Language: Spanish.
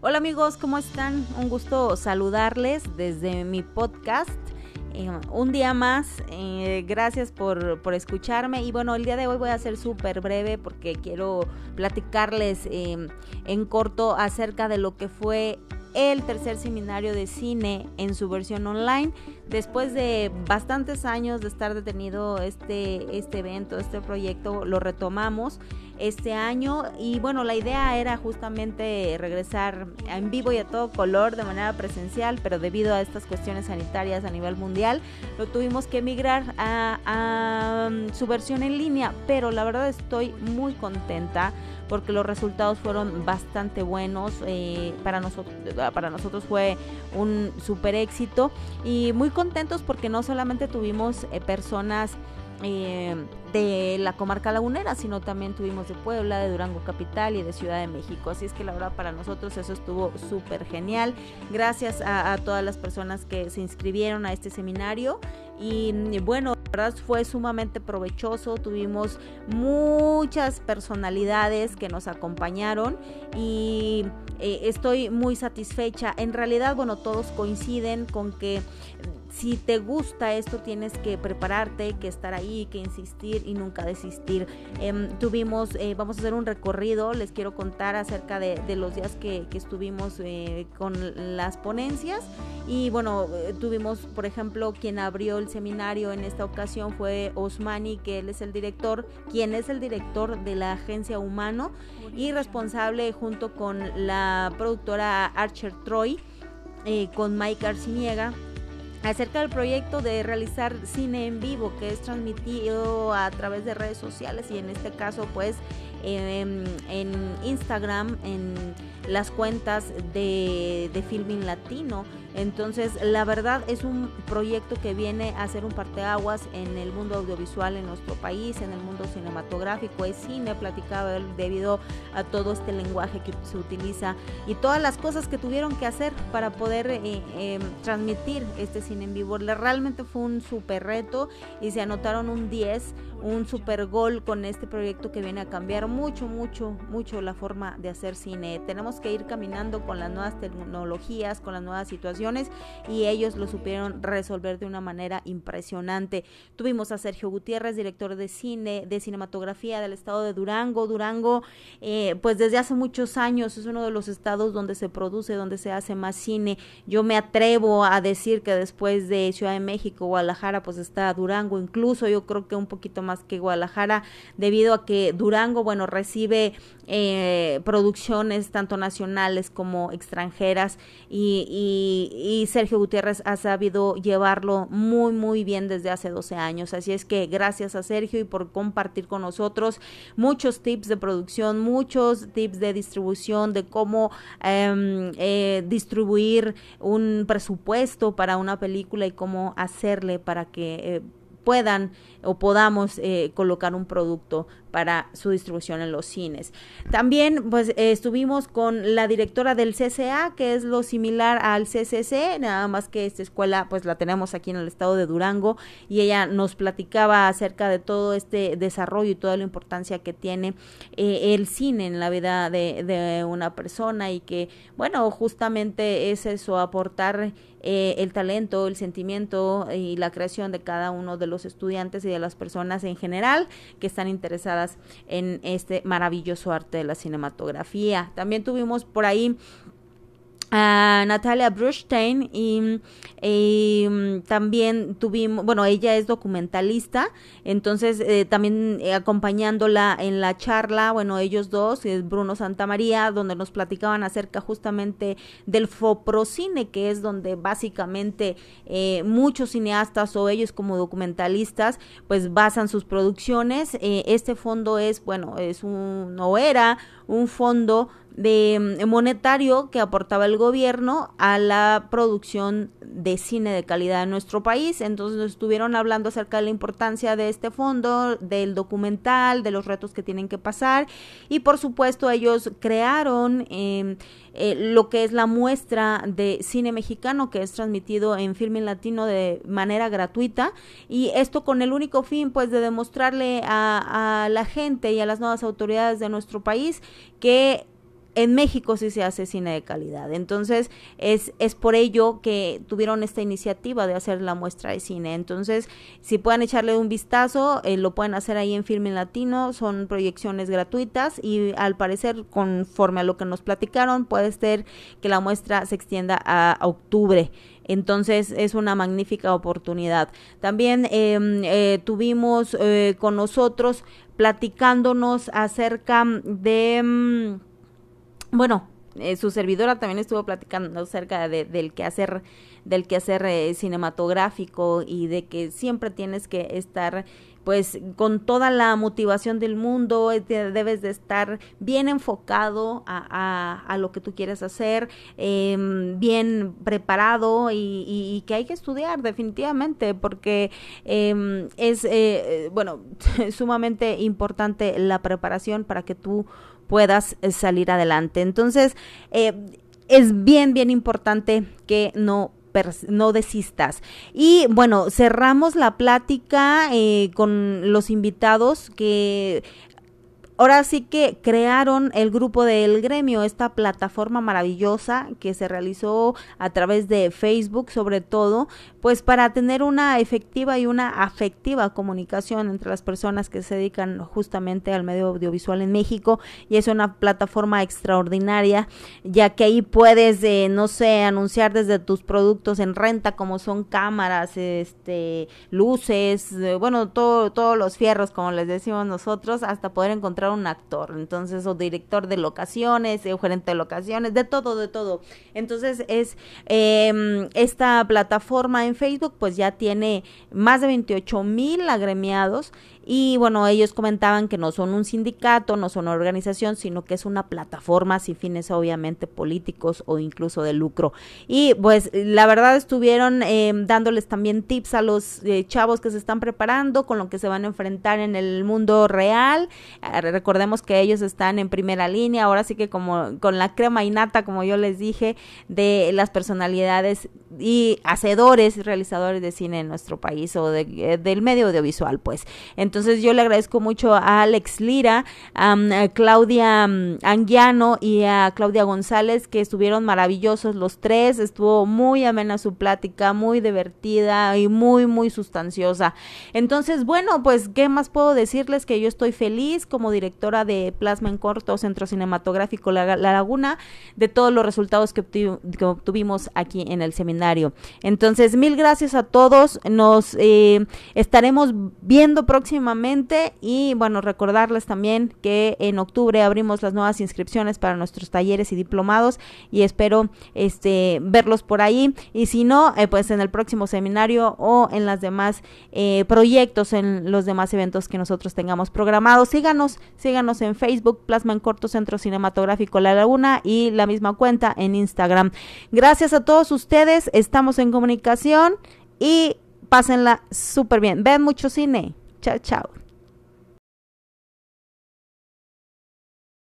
Hola amigos, ¿cómo están? Un gusto saludarles desde mi podcast. Eh, un día más, eh, gracias por, por, escucharme y bueno, el día de hoy voy a ser súper breve porque quiero platicarles eh, en corto acerca de lo que fue el tercer seminario de cine en su versión online. Después de bastantes años de estar detenido este, este evento, este proyecto, lo retomamos este año. Y bueno, la idea era justamente regresar en vivo y a todo color de manera presencial, pero debido a estas cuestiones sanitarias a nivel mundial, lo tuvimos que emigrar a, um, su versión en línea, pero la verdad estoy muy contenta porque los resultados fueron bastante buenos. Eh, para, nosotros, para nosotros fue un super éxito. Y muy contentos porque no solamente tuvimos eh, personas eh, de la comarca lagunera, sino también tuvimos de Puebla, de Durango Capital y de Ciudad de México. Así es que la verdad para nosotros eso estuvo súper genial. Gracias a, todas las personas que se inscribieron a este seminario y bueno, la verdad fue sumamente provechoso. Tuvimos muchas personalidades que nos acompañaron y eh, estoy muy satisfecha. En realidad, bueno, todos coinciden con que si te gusta esto tienes que prepararte, que estar ahí, que insistir y nunca desistir. Em, tuvimos, eh, vamos a hacer un recorrido, les quiero contar acerca de, los días que, estuvimos eh, con las ponencias y bueno, eh, tuvimos por ejemplo quien abrió el seminario en esta ocasión fue Osmani, que él es el director, quien es el director de la agencia Humano y responsable junto con la productora Archer Troy. con Mike Arciniega acerca del proyecto de realizar cine en vivo que es transmitido a través de redes sociales y en este caso pues en, Instagram, en las cuentas de, de Filming Latino. Entonces, la verdad es un proyecto que viene a ser un parteaguas en el mundo audiovisual en nuestro país, en el mundo cinematográfico. Es cine platicado debido a todo este lenguaje que se utiliza y todas las cosas que tuvieron que hacer para poder eh, em, transmitir este cine en vivo. Realmente fue un super reto y se anotaron un 10 un super gol con este proyecto que viene a cambiar mucho, mucho, mucho la forma de hacer cine. Tenemos que ir caminando con las nuevas tecnologías, con las nuevas situaciones y ellos lo supieron resolver de una manera impresionante. Tuvimos a Sergio Gutiérrez, director de cine, de cinematografía del estado de Durango. Durango, eh, pues desde hace muchos años es uno de los estados donde se produce, donde se hace más cine. Yo me atrevo a decir que después de Ciudad de México, Guadalajara, pues está Durango, incluso yo creo que un poquito más que Guadalajara, debido a que Durango, bueno, recibe eh, producciones tanto nacionales como extranjeras y, y, Sergio Gutiérrez ha sabido llevarlo muy, muy bien desde hace 12 años. Así es que gracias a Sergio y por compartir con nosotros muchos tips de producción, muchos tips de distribución, de cómo em, eh, distribuir un presupuesto para una película y cómo hacerle para que... Eh, puedan o podamos eh, colocar un producto para su distribución en los cines. También pues estuvimos con la directora del CCA, que es lo similar al CCC, nada más que esta escuela pues la tenemos aquí en el estado de Durango y ella nos platicaba acerca de todo este desarrollo y toda la importancia que tiene eh, el cine en la vida de, de, una persona y que bueno, justamente es eso, aportar eh, el talento, el sentimiento y la creación de cada uno de los estudiantes y de las personas en general que están interesadas en este maravilloso arte de la cinematografía. También tuvimos por ahí a Natalia Brustein y, mm, también tuvimos, bueno, ella es documentalista, entonces eh, también eh, acompañándola en la charla, bueno, ellos dos, es Bruno Santamaría, donde nos platicaban acerca justamente del Foprocine, que es donde básicamente eh, muchos cineastas o ellos como documentalistas, pues basan sus producciones. este fondo es, bueno, es un, o era un fondo de mm, monetario que aportaba el gobierno a la producción de cine de calidad en nuestro país. Entonces nos estuvieron hablando acerca de la importancia de este fondo, del documental, de los retos que tienen que pasar y por supuesto ellos crearon em, eh, lo que es la muestra de cine mexicano que es transmitido en Filming Latino de manera gratuita y esto con el único fin pues de demostrarle a la gente y a las nuevas autoridades de nuestro país que en México sí se hace cine de calidad. Entonces, es, es por ello que tuvieron esta iniciativa de hacer la muestra de cine. Entonces, si pueden echarle un vistazo, eh, lo pueden hacer ahí en Filme Latino, son proyecciones gratuitas y al parecer, conforme a lo que nos platicaron, puede ser que la muestra se extienda a, octubre. Entonces es una magnífica oportunidad. También em, eh, tuvimos eh, con nosotros platicándonos acerca de... Bueno, eh, su servidora también estuvo platicando acerca de, del quehacer del quehacer eh, cinematográfico y de que siempre tienes que estar pues con toda la motivación del mundo, eh, debes de estar bien enfocado a, a, lo que tú quieres hacer, em, bien preparado y, que hay que estudiar definitivamente porque em, es, bueno, sumamente importante la preparación para que tú puedas eh, salir adelante. Entonces, eh, es bien, bien importante que no no desistas. Y bueno, cerramos la plática eh, con los invitados que ahora sí que crearon el grupo del gremio, esta plataforma maravillosa que se realizó a través de Facebook sobre todo, pues para tener una efectiva y una afectiva comunicación entre las personas que se dedican justamente al medio audiovisual en México y es una plataforma extraordinaria ya que ahí puedes eh, no sé anunciar desde tus productos en renta como son cámaras este luces eh, bueno todo todos los fierros como les decimos nosotros hasta poder encontrar un actor, entonces, o director de locaciones, o gerente de locaciones, de todo, de todo. Entonces, es em, esta plataforma en Facebook, pues ya tiene más de 28 mil agremiados y bueno, ellos comentaban que no son un sindicato, no son una organización, sino que es una plataforma sin fines obviamente políticos o incluso de lucro. Y pues la verdad estuvieron eh, dándoles también tips a los eh, chavos que se están preparando con lo que se van a enfrentar en el mundo real. Eh, recordemos que ellos están en primera línea, ahora sí que como con la crema innata, como yo les dije, de las personalidades y hacedores, realizadores de cine en nuestro país o del medio audiovisual, pues. Entonces yo le agradezco mucho a Alex Lira, a, Claudia Anguiano y a Claudia González que estuvieron maravillosos los tres. Estuvo muy amena su plática, muy divertida y muy, muy sustanciosa. Entonces, bueno, pues, ¿qué más puedo decirles? Que yo estoy feliz como directora de Plasma en Corto, Centro Cinematográfico La, Laguna, de todos los resultados que, obtuvimos aquí en el seminario. Entonces, mil gracias a todos. Nos eh, estaremos viendo próximamente y bueno, recordarles también que en octubre abrimos las nuevas inscripciones para nuestros talleres y diplomados y espero este verlos por ahí y si no, eh, pues en el próximo seminario o en las demás eh, proyectos, en los demás eventos que nosotros tengamos programados. Síganos, síganos en Facebook, Plasma en Corto Centro Cinematográfico La Laguna y la misma cuenta en Instagram. Gracias a todos ustedes, estamos en comunicación y pásenla súper bien. Ven mucho cine. Chao, chao.